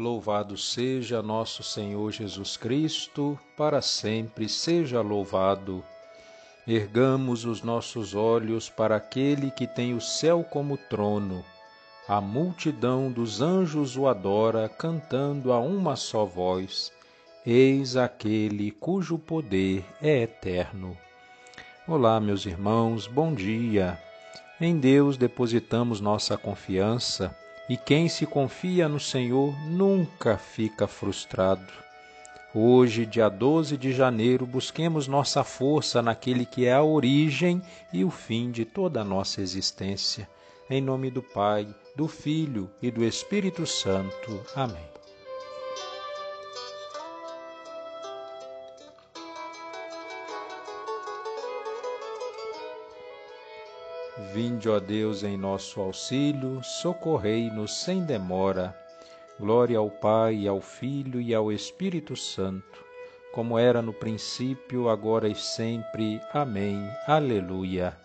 Louvado seja nosso Senhor Jesus Cristo, para sempre seja louvado. Ergamos os nossos olhos para aquele que tem o céu como trono. A multidão dos anjos o adora, cantando a uma só voz: Eis aquele cujo poder é eterno. Olá, meus irmãos, bom dia. Em Deus depositamos nossa confiança e quem se confia no Senhor nunca fica frustrado. Hoje, dia 12 de janeiro, busquemos nossa força naquele que é a origem e o fim de toda a nossa existência. Em nome do Pai, do Filho e do Espírito Santo. Amém. Vinde, ó Deus, em nosso auxílio, socorrei-nos sem demora. Glória ao Pai, ao Filho e ao Espírito Santo, como era no princípio, agora e sempre. Amém. Aleluia.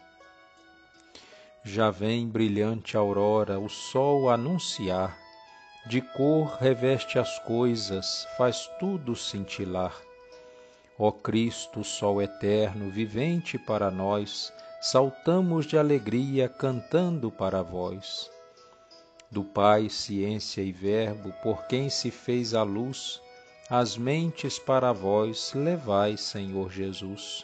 Já vem brilhante aurora, o sol anunciar, de cor reveste as coisas, faz tudo cintilar. Ó Cristo, Sol eterno, vivente para nós, saltamos de alegria cantando para vós. Do Pai, ciência e Verbo, por quem se fez a luz, as mentes para vós levai, Senhor Jesus.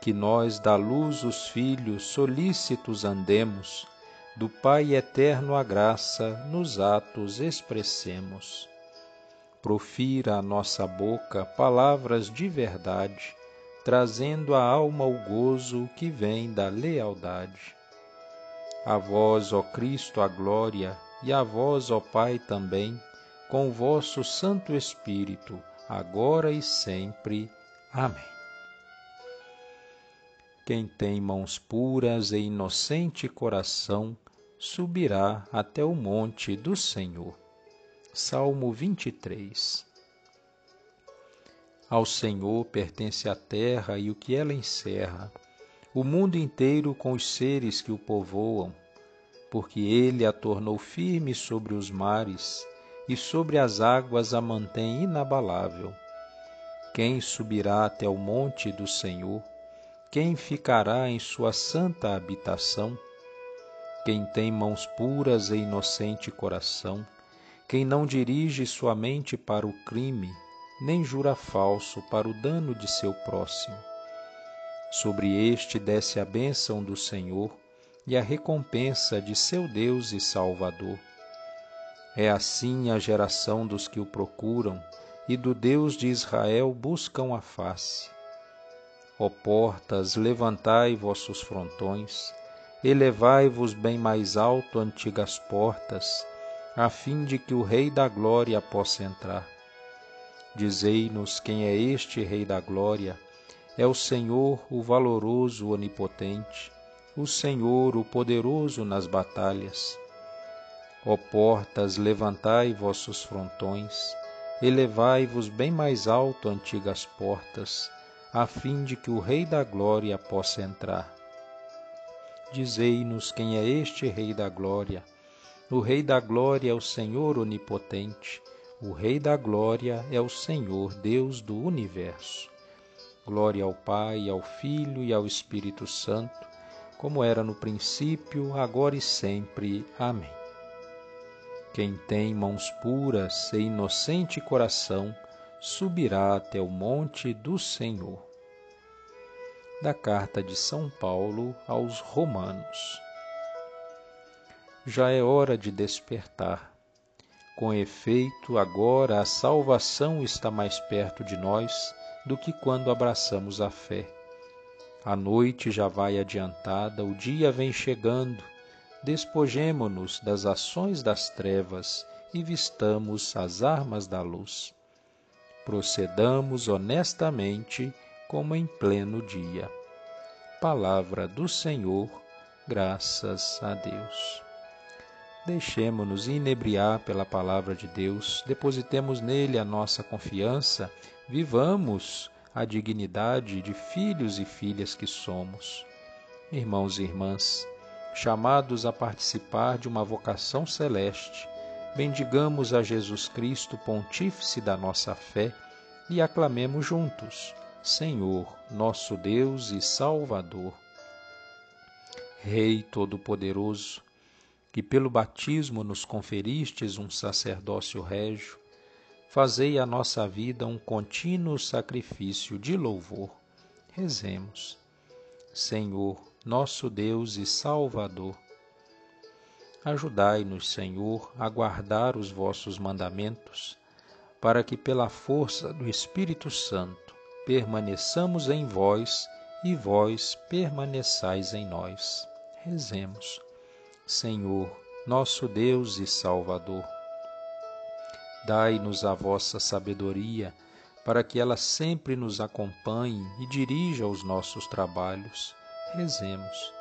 Que nós da luz os filhos solícitos andemos, do Pai eterno a graça nos atos expressemos. Profira a nossa boca palavras de verdade, trazendo à alma o gozo que vem da lealdade. A vós, ó Cristo, a glória, e a vós, ó Pai, também, com o vosso Santo Espírito, agora e sempre. Amém. Quem tem mãos puras e inocente coração, subirá até o monte do Senhor. Salmo 23 ao Senhor pertence a terra e o que ela encerra, o mundo inteiro com os seres que o povoam, porque ele a tornou firme sobre os mares e sobre as águas a mantém inabalável. Quem subirá até o monte do Senhor? Quem ficará em sua santa habitação? Quem tem mãos puras e inocente coração, quem não dirige sua mente para o crime, nem jura falso para o dano de seu próximo. Sobre este desce a bênção do Senhor e a recompensa de seu Deus e Salvador. É assim a geração dos que o procuram e do Deus de Israel buscam a face. Ó portas, levantai vossos frontões, elevai-vos bem mais alto, antigas portas, a fim de que o Rei da Glória possa entrar. Dizei-nos quem é este Rei da Glória. É o Senhor, o valoroso, onipotente, o Senhor, o poderoso nas batalhas. Ó portas, levantai vossos frontões, elevai-vos bem mais alto, antigas portas, a fim de que o Rei da Glória possa entrar. Dizei-nos quem é este Rei da Glória. O Rei da Glória é o Senhor onipotente, o Rei da Glória é o Senhor, Deus do universo. Glória ao Pai, ao Filho e ao Espírito Santo, como era no princípio, agora e sempre. Amém. Quem tem mãos puras e inocente coração, subirá até o monte do Senhor. Da carta de São Paulo aos Romanos. Já é hora de despertar com efeito, agora a salvação está mais perto de nós do que quando abraçamos a fé. A noite já vai adiantada, o dia vem chegando. Despojemo-nos das ações das trevas e vistamos as armas da luz. Procedamos honestamente como em pleno dia. Palavra do Senhor, graças a Deus. Deixemo-nos inebriar pela palavra de Deus, depositemos nele a nossa confiança, vivamos a dignidade de filhos e filhas que somos. Irmãos e irmãs, chamados a participar de uma vocação celeste, bendigamos a Jesus Cristo, Pontífice da nossa fé, e aclamemos juntos: Senhor, nosso Deus e Salvador. Rei Todo-Poderoso, que pelo batismo nos conferistes um sacerdócio régio, fazei a nossa vida um contínuo sacrifício de louvor. Rezemos. Senhor, nosso Deus e Salvador, ajudai-nos, Senhor, a guardar os vossos mandamentos, para que pela força do Espírito Santo permaneçamos em vós e vós permaneçais em nós. Rezemos. Senhor, nosso Deus e Salvador, Dai-nos a vossa sabedoria, para que ela sempre nos acompanhe e dirija os nossos trabalhos. Rezemos.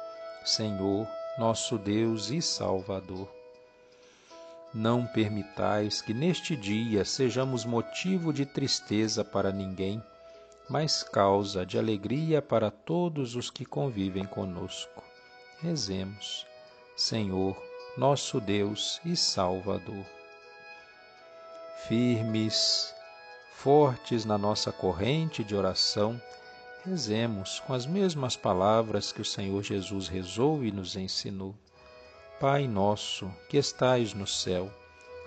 Senhor, nosso Deus e Salvador. Não permitais que neste dia sejamos motivo de tristeza para ninguém, mas causa de alegria para todos os que convivem conosco. Rezemos. Senhor, nosso Deus e Salvador firmes, fortes na nossa corrente de oração, rezemos com as mesmas palavras que o Senhor Jesus rezou e nos ensinou. Pai nosso, que estais no céu,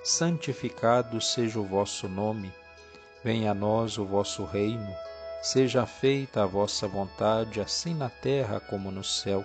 santificado seja o vosso nome. Venha a nós o vosso reino. Seja feita a vossa vontade, assim na terra como no céu.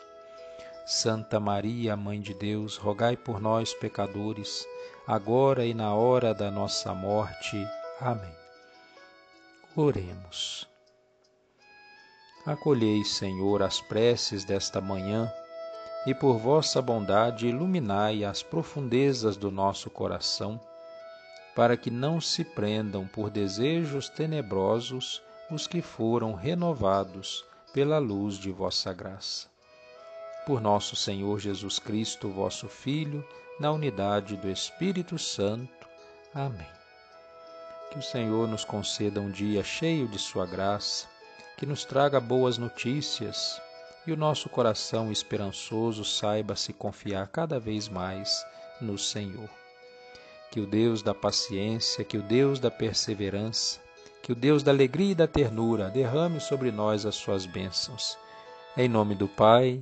Santa Maria, Mãe de Deus, rogai por nós, pecadores, agora e na hora da nossa morte. Amém. Oremos. Acolhei, Senhor, as preces desta manhã e por vossa bondade iluminai as profundezas do nosso coração, para que não se prendam por desejos tenebrosos os que foram renovados pela luz de vossa graça por nosso Senhor Jesus Cristo, vosso Filho, na unidade do Espírito Santo. Amém. Que o Senhor nos conceda um dia cheio de Sua graça, que nos traga boas notícias e o nosso coração esperançoso saiba se confiar cada vez mais no Senhor. Que o Deus da paciência, que o Deus da perseverança, que o Deus da alegria e da ternura derrame sobre nós as suas bênçãos. Em nome do Pai,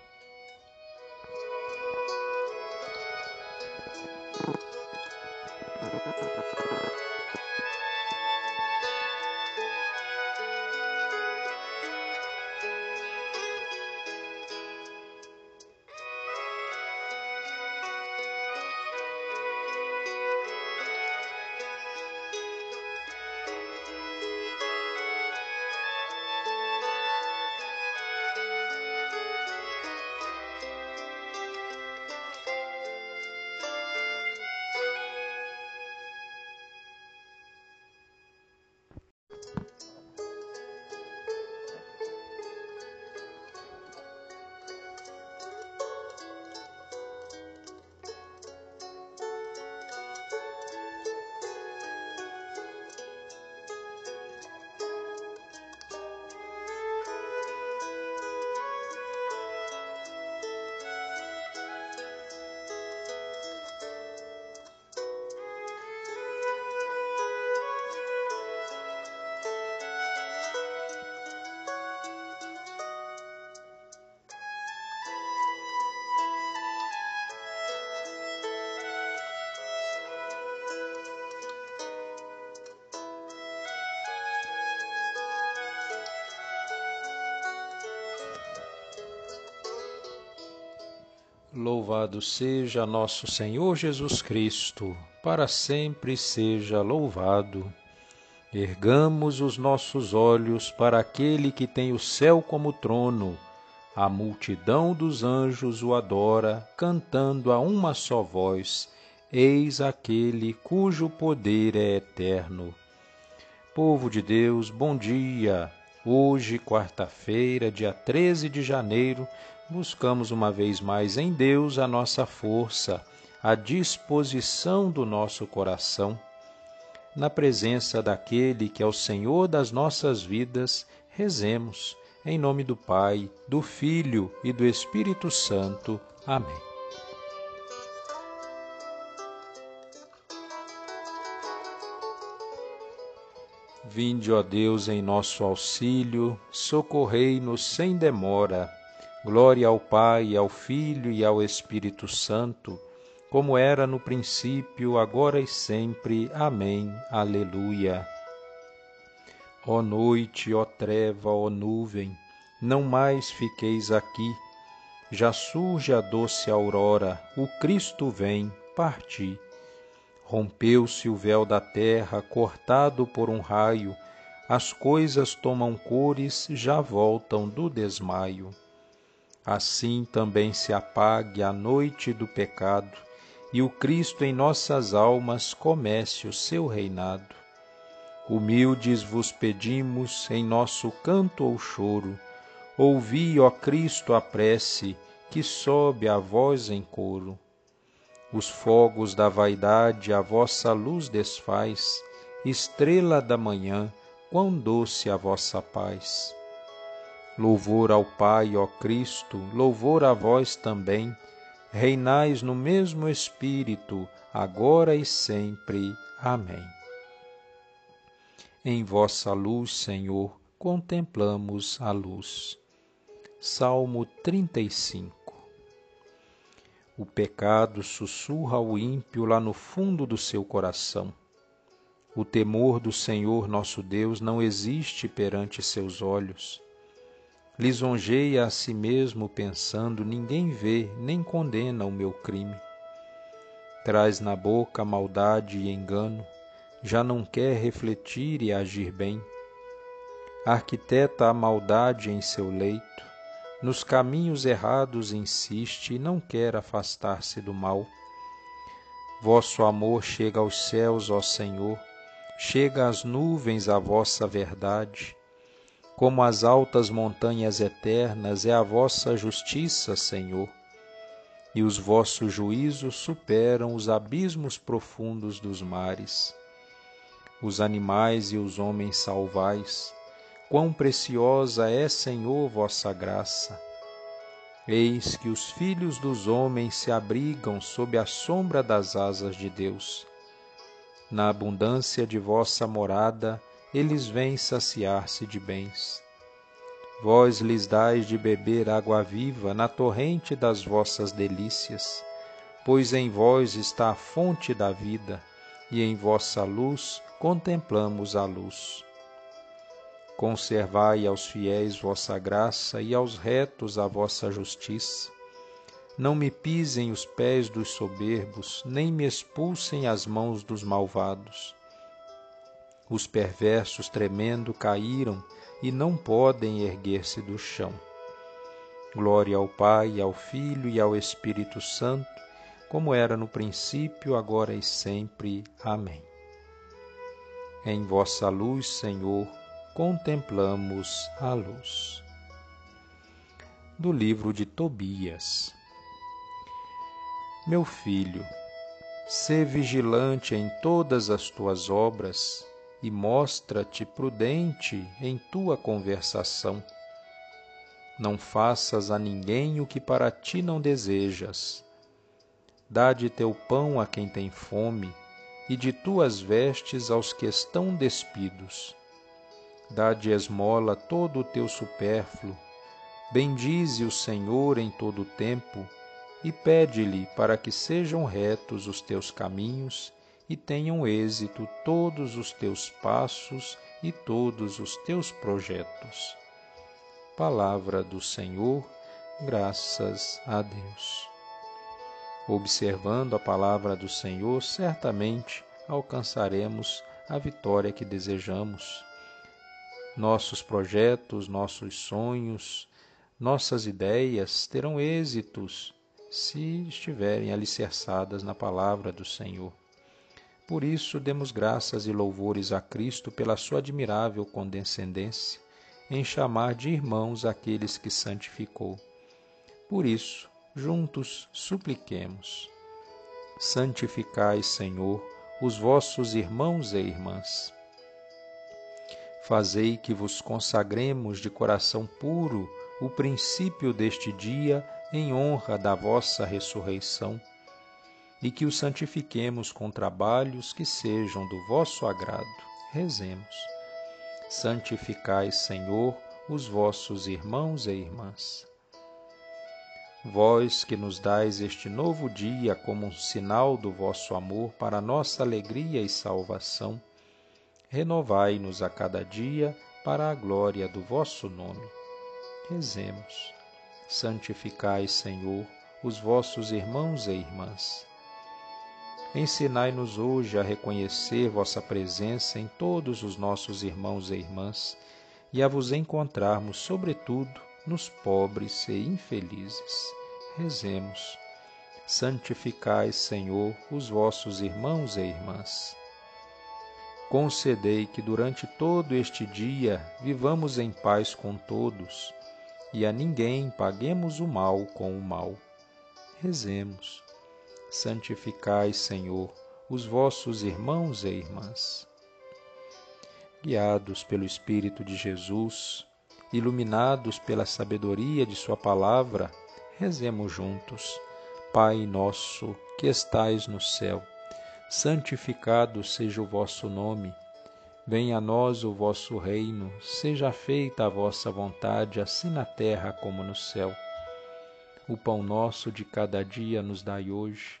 Louvado seja nosso Senhor Jesus Cristo, para sempre seja louvado. Ergamos os nossos olhos para aquele que tem o céu como trono. A multidão dos anjos o adora, cantando a uma só voz: eis aquele cujo poder é eterno. Povo de Deus, bom dia! Hoje, quarta-feira, dia 13 de janeiro, buscamos uma vez mais em Deus a nossa força, a disposição do nosso coração. Na presença daquele que é o Senhor das nossas vidas, rezemos, em nome do Pai, do Filho e do Espírito Santo. Amém. Vinde, ó Deus, em nosso auxílio, socorrei-nos sem demora. Glória ao Pai, ao Filho e ao Espírito Santo, como era no princípio, agora e sempre. Amém. Aleluia. Ó noite, ó treva, ó nuvem, não mais fiqueis aqui. Já surge a doce aurora, o Cristo vem, parti. Rompeu-se o véu da terra, cortado por um raio, as coisas tomam cores, já voltam do desmaio. Assim também se apague a noite do pecado, e o Cristo em nossas almas comece o seu reinado. Humildes vos pedimos em nosso canto ou choro, ouvi, ó Cristo, a prece que sobe a voz em coro os fogos da vaidade a vossa luz desfaz, estrela da manhã, quão doce a vossa paz. Louvor ao Pai, ó Cristo, louvor a vós também, reinais no mesmo Espírito, agora e sempre. Amém. Em vossa luz, Senhor, contemplamos a luz. Salmo 35 o pecado sussurra ao ímpio lá no fundo do seu coração. O temor do Senhor nosso Deus não existe perante seus olhos. Lisonjeia a si mesmo pensando: ninguém vê nem condena o meu crime. Traz na boca maldade e engano, já não quer refletir e agir bem. Arquiteta a maldade em seu leito, nos caminhos errados insiste e não quer afastar-se do mal. Vosso amor chega aos céus, ó Senhor, chega às nuvens a vossa verdade. Como as altas montanhas eternas é a vossa justiça, Senhor, e os vossos juízos superam os abismos profundos dos mares. Os animais e os homens salvais, Quão preciosa é, Senhor, vossa graça! Eis que os filhos dos homens se abrigam sob a sombra das asas de Deus. Na abundância de vossa morada, eles vêm saciar-se de bens. Vós lhes dais de beber água viva na torrente das vossas delícias, pois em vós está a fonte da vida, e em vossa luz contemplamos a luz. Conservai aos fiéis vossa graça e aos retos a vossa justiça. Não me pisem os pés dos soberbos, nem me expulsem as mãos dos malvados. Os perversos tremendo caíram e não podem erguer-se do chão. Glória ao Pai, ao Filho e ao Espírito Santo, como era no princípio, agora e sempre. Amém. Em vossa luz, Senhor, contemplamos a luz. Do livro de Tobias. Meu filho, sê vigilante em todas as tuas obras e mostra-te prudente em tua conversação. Não faças a ninguém o que para ti não desejas. Dá de teu pão a quem tem fome e de tuas vestes aos que estão despidos dá de esmola todo o teu supérfluo, bendize o Senhor em todo o tempo e pede-lhe para que sejam retos os teus caminhos e tenham êxito todos os teus passos e todos os teus projetos. Palavra do Senhor, graças a Deus. Observando a palavra do Senhor, certamente alcançaremos a vitória que desejamos nossos projetos, nossos sonhos, nossas ideias terão êxitos se estiverem alicerçadas na palavra do Senhor. Por isso, demos graças e louvores a Cristo pela sua admirável condescendência em chamar de irmãos aqueles que santificou. Por isso, juntos supliquemos. Santificai, Senhor, os vossos irmãos e irmãs. Fazei que vos consagremos de coração puro o princípio deste dia em honra da vossa ressurreição e que o santifiquemos com trabalhos que sejam do vosso agrado. Rezemos. Santificai, Senhor, os vossos irmãos e irmãs. Vós que nos dais este novo dia como um sinal do vosso amor para nossa alegria e salvação, renovai-nos a cada dia para a glória do vosso nome. Rezemos. Santificai, Senhor, os vossos irmãos e irmãs. Ensinai-nos hoje a reconhecer vossa presença em todos os nossos irmãos e irmãs e a vos encontrarmos, sobretudo, nos pobres e infelizes. Rezemos. Santificai, Senhor, os vossos irmãos e irmãs. Concedei que durante todo este dia vivamos em paz com todos e a ninguém paguemos o mal com o mal. Rezemos santificai, Senhor, os vossos irmãos e irmãs. Guiados pelo Espírito de Jesus, iluminados pela sabedoria de Sua palavra, rezemos juntos. Pai nosso, que estais no céu, santificado seja o vosso nome. Venha a nós o vosso reino, seja feita a vossa vontade, assim na terra como no céu. O pão nosso de cada dia nos dai hoje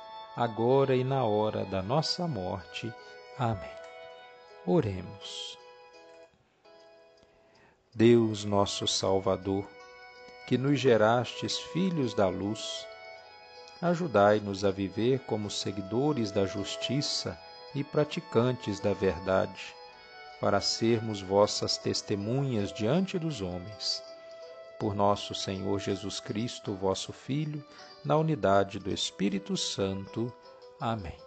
agora e na hora da nossa morte. Amém. Oremos. Deus nosso Salvador, que nos gerastes filhos da luz, ajudai-nos a viver como seguidores da justiça e praticantes da verdade, para sermos vossas testemunhas diante dos homens por nosso Senhor Jesus Cristo, vosso Filho, na unidade do Espírito Santo. Amém.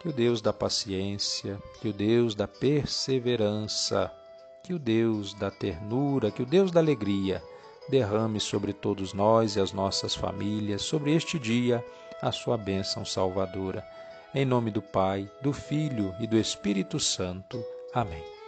Que o Deus da paciência, que o Deus da perseverança, que o Deus da ternura, que o Deus da alegria derrame sobre todos nós e as nossas famílias, sobre este dia, a sua bênção salvadora. Em nome do Pai, do Filho e do Espírito Santo. Amém.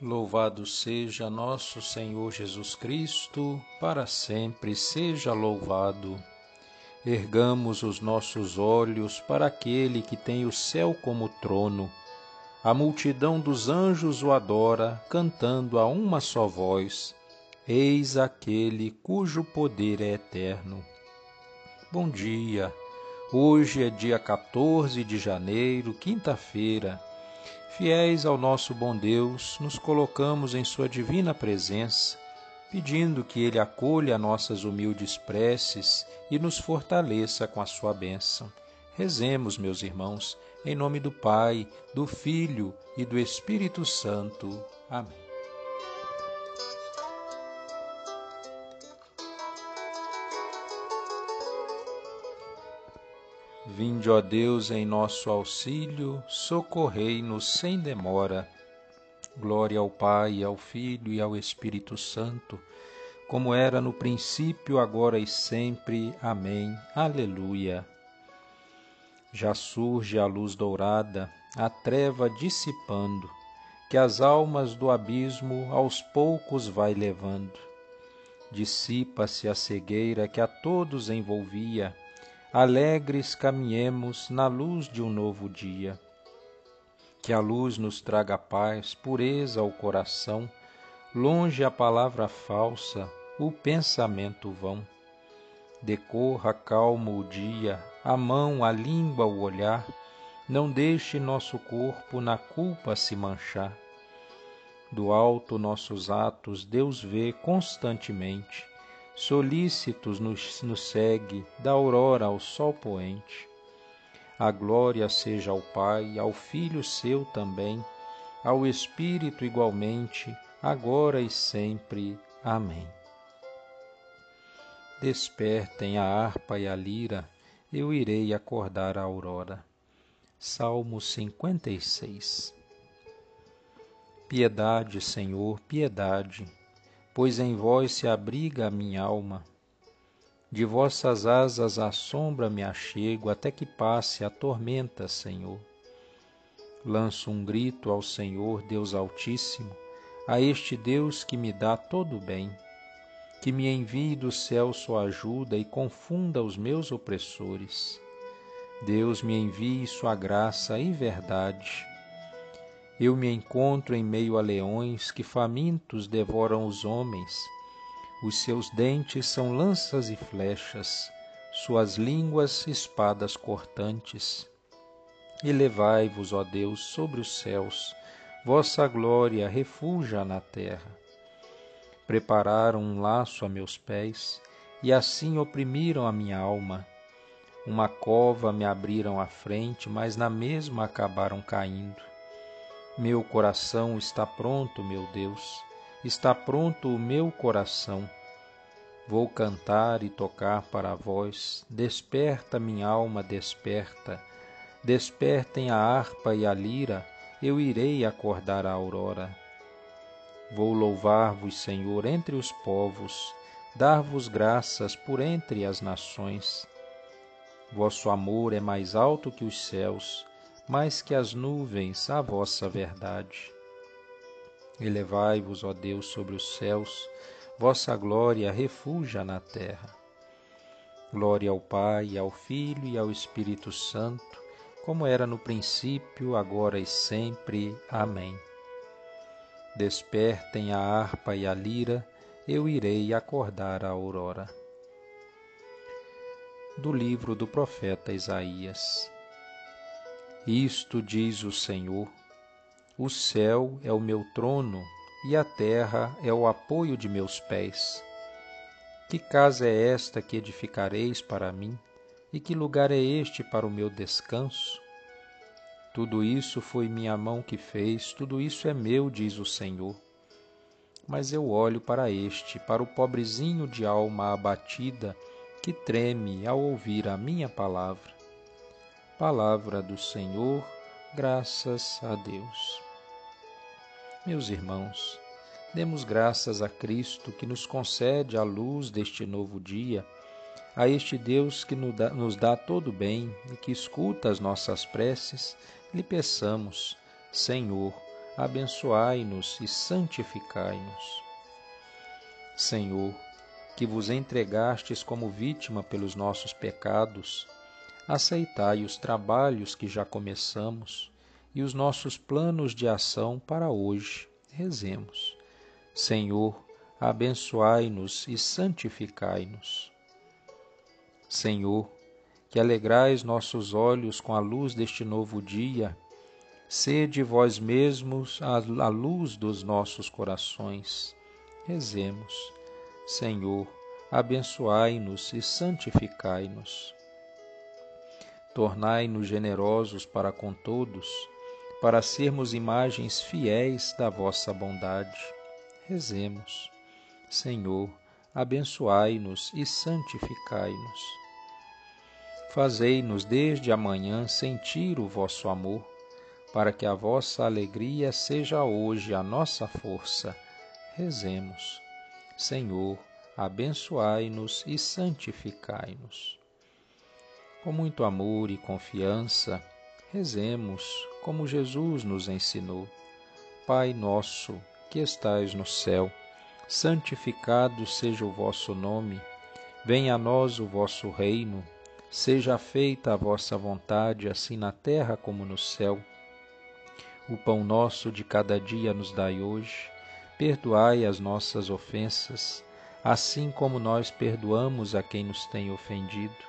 Louvado seja nosso Senhor Jesus Cristo, para sempre seja louvado. Ergamos os nossos olhos para aquele que tem o céu como trono. A multidão dos anjos o adora, cantando a uma só voz: Eis aquele cujo poder é eterno. Bom dia. Hoje é dia 14 de janeiro, quinta-feira. Fiéis ao nosso bom Deus, nos colocamos em Sua divina presença, pedindo que Ele acolha nossas humildes preces e nos fortaleça com a Sua bênção. Rezemos, meus irmãos, em nome do Pai, do Filho e do Espírito Santo. Amém. Vinde, ó Deus, em nosso auxílio, socorrei-nos sem demora. Glória ao Pai, ao Filho e ao Espírito Santo, como era no princípio, agora e sempre. Amém. Aleluia. Já surge a luz dourada, a treva dissipando, que as almas do abismo aos poucos vai levando. Dissipa-se a cegueira que a todos envolvia, alegres caminhemos na luz de um novo dia. Que a luz nos traga paz, pureza ao coração, longe a palavra falsa, o pensamento vão. Decorra calmo o dia, a mão, a língua, o olhar, não deixe nosso corpo na culpa se manchar. Do alto nossos atos Deus vê constantemente solícitos nos, nos segue, da aurora ao sol poente. A glória seja ao Pai, ao Filho seu também, ao Espírito igualmente, agora e sempre. Amém. Despertem a harpa e a lira, eu irei acordar a aurora. Salmo 56 Piedade, Senhor, piedade pois em vós se abriga a minha alma. De vossas asas à sombra me achego, até que passe a tormenta, Senhor. Lanço um grito ao Senhor, Deus Altíssimo, a este Deus que me dá todo o bem, que me envie do céu sua ajuda e confunda os meus opressores. Deus me envie sua graça e verdade eu me encontro em meio a leões que famintos devoram os homens. Os seus dentes são lanças e flechas, suas línguas espadas cortantes. Elevai-vos, ó Deus, sobre os céus, vossa glória refuja na terra. Prepararam um laço a meus pés, e assim oprimiram a minha alma. Uma cova me abriram à frente, mas na mesma acabaram caindo. Meu coração está pronto, meu Deus, está pronto o meu coração. Vou cantar e tocar para vós. Desperta, minha alma, desperta. Despertem a harpa e a lira, eu irei acordar a aurora. Vou louvar-vos, Senhor, entre os povos, dar-vos graças por entre as nações. Vosso amor é mais alto que os céus, mais que as nuvens a vossa verdade. Elevai-vos, ó Deus, sobre os céus, vossa glória refuja na terra. Glória ao Pai, ao Filho e ao Espírito Santo, como era no princípio, agora e sempre. Amém. Despertem a harpa e a lira, eu irei acordar a aurora. Do livro do profeta Isaías. Isto diz o Senhor: O céu é o meu trono e a terra é o apoio de meus pés. Que casa é esta que edificareis para mim? E que lugar é este para o meu descanso? Tudo isso foi minha mão que fez, tudo isso é meu, diz o Senhor. Mas eu olho para este, para o pobrezinho de alma abatida, que treme ao ouvir a minha palavra. Palavra do Senhor, graças a Deus. Meus irmãos, demos graças a Cristo que nos concede a luz deste novo dia, a este Deus que nos dá todo bem e que escuta as nossas preces, lhe peçamos, Senhor, abençoai-nos e santificai-nos. Senhor, que vos entregastes como vítima pelos nossos pecados, aceitai os trabalhos que já começamos e os nossos planos de ação para hoje. Rezemos. Senhor, abençoai-nos e santificai-nos. Senhor, que alegrais nossos olhos com a luz deste novo dia, sede vós mesmos a luz dos nossos corações. Rezemos. Senhor, abençoai-nos e santificai-nos. Tornai-nos generosos para com todos, para sermos imagens fiéis da vossa bondade. Rezemos. Senhor, abençoai-nos e santificai-nos. Fazei-nos desde amanhã sentir o vosso amor, para que a vossa alegria seja hoje a nossa força. Rezemos. Senhor, abençoai-nos e santificai-nos. Com muito amor e confiança, rezemos como Jesus nos ensinou. Pai nosso, que estais no céu, santificado seja o vosso nome. Venha a nós o vosso reino. Seja feita a vossa vontade, assim na terra como no céu. O pão nosso de cada dia nos dai hoje. Perdoai as nossas ofensas, assim como nós perdoamos a quem nos tem ofendido.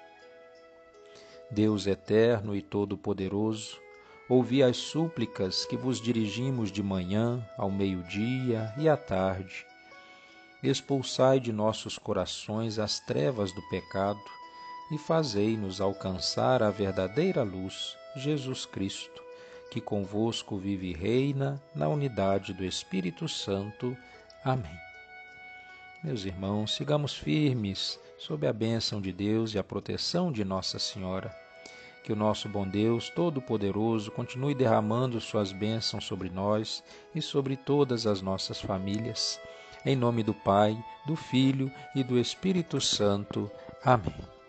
Deus eterno e todo-poderoso, ouvi as súplicas que vos dirigimos de manhã, ao meio-dia e à tarde. Expulsai de nossos corações as trevas do pecado e fazei-nos alcançar a verdadeira luz, Jesus Cristo, que convosco vive e reina na unidade do Espírito Santo. Amém. Meus irmãos, sigamos firmes sob a bênção de Deus e a proteção de Nossa Senhora. Que o nosso bom Deus Todo-Poderoso continue derramando suas bênçãos sobre nós e sobre todas as nossas famílias. Em nome do Pai, do Filho e do Espírito Santo. Amém.